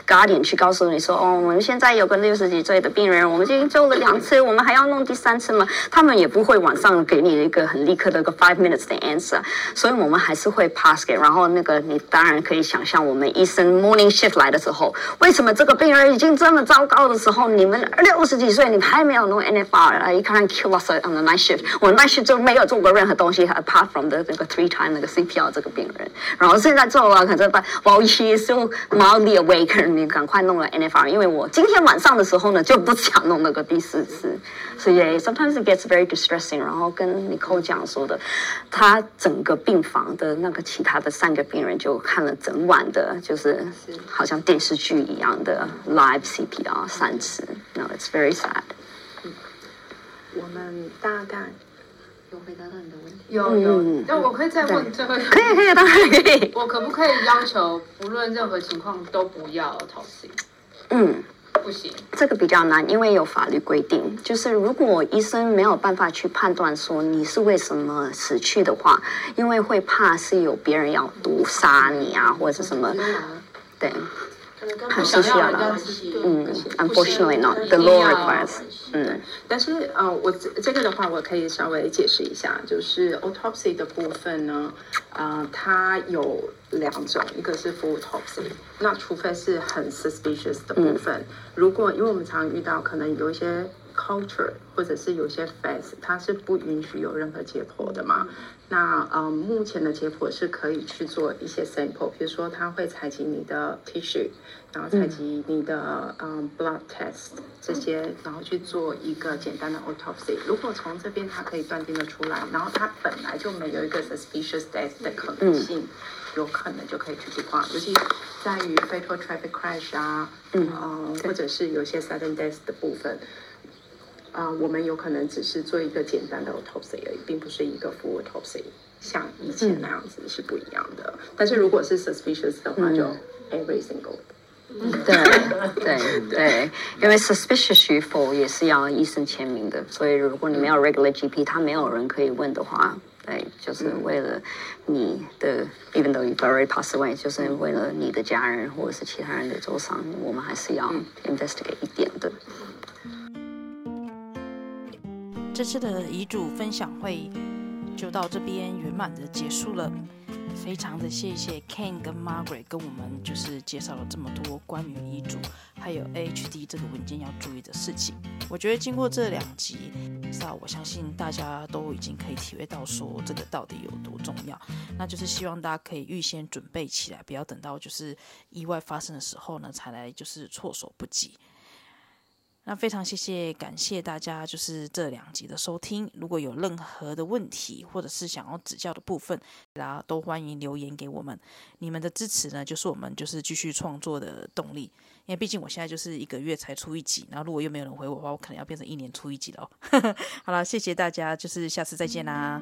guardian 去告诉你说，哦，我们现在有个六十几岁的病人，我们已经做了两次，我们还要弄第三次吗？他们也不会晚上给你一个很立刻的一个 five minutes 的 answer，所以我们还是会 pass 给，然后那个你当然可以想象，我们医生 morning shift 来的时候，为什么这个病人已经这么糟糕的时候，你们六十几岁，你们还没有弄 NFR，你看 kill us on the night shift，我 night shift 就没有做过任何东西，apart from the 这个 three time 那个 CPR 这个病人，然后现在做了，可是把 while she is still mildly awake，你赶快弄了 NFR，因为我今天晚上的时候呢，就不想弄那个第四次，所以 sometimes it gets very distressing，然后跟 Nicole 讲说的，他整个病房的那个其他的三个病人就看了整晚的，就是好像电视剧一样的 live CPR 三次，no it's very sad。我们大概有回答到你的问题，有有，那我可以再问最后一个，可以可以当然可以。我可不可以要求不论任何情况都不要 autopsy？嗯。不行，这个比较难，因为有法律规定，就是如果医生没有办法去判断说你是为什么死去的话，因为会怕是有别人要毒杀你啊，或者是什么，对，很需要的，嗯，unfortunately not，the law requires，嗯，但是呃，我这这个的话，我可以稍微解释一下，就是 autopsy 的部分呢，呃，它有。两种，一个是 full autopsy，那除非是很 suspicious 的部分，嗯、如果因为我们常遇到可能有一些 culture 或者是有些 phase，它是不允许有任何解剖的嘛。那呃，目前的解剖是可以去做一些 sample，比如说它会采集你的 tissue，然后采集你的嗯 blood test 这些，然后去做一个简单的 autopsy。如果从这边它可以断定的出来，然后它本来就没有一个 suspicious death 的可能性。嗯有可能就可以去计划，尤其在于 fatal traffic crash 啊，嗯，呃、或者是有些 sudden death 的部分，啊、呃，我们有可能只是做一个简单的 autopsy 而已，并不是一个 full autopsy，像以前那样子是不一样的。嗯、但是如果是 suspicious 的话，就 every single。嗯、对对对，*laughs* 因为 suspicious 与否也是要医生签名的，所以如果你没有 regular GP，他没有人可以问的话。对，就是为了你的，even though you very pass away，就是为了你的家人或者是其他人的受伤，我们还是要 investigate 一点的。这次的遗嘱分享会就到这边圆满的结束了。非常的谢谢 Ken 跟 Margaret 跟我们就是介绍了这么多关于遗嘱还有 AHD 这个文件要注意的事情。我觉得经过这两集，那我相信大家都已经可以体会到说这个到底有多重要。那就是希望大家可以预先准备起来，不要等到就是意外发生的时候呢才来就是措手不及。那非常谢谢，感谢大家就是这两集的收听。如果有任何的问题，或者是想要指教的部分，大家都欢迎留言给我们。你们的支持呢，就是我们就是继续创作的动力。因为毕竟我现在就是一个月才出一集，然后如果又没有人回我的话，我可能要变成一年出一集了哦。*laughs* 好了，谢谢大家，就是下次再见啦。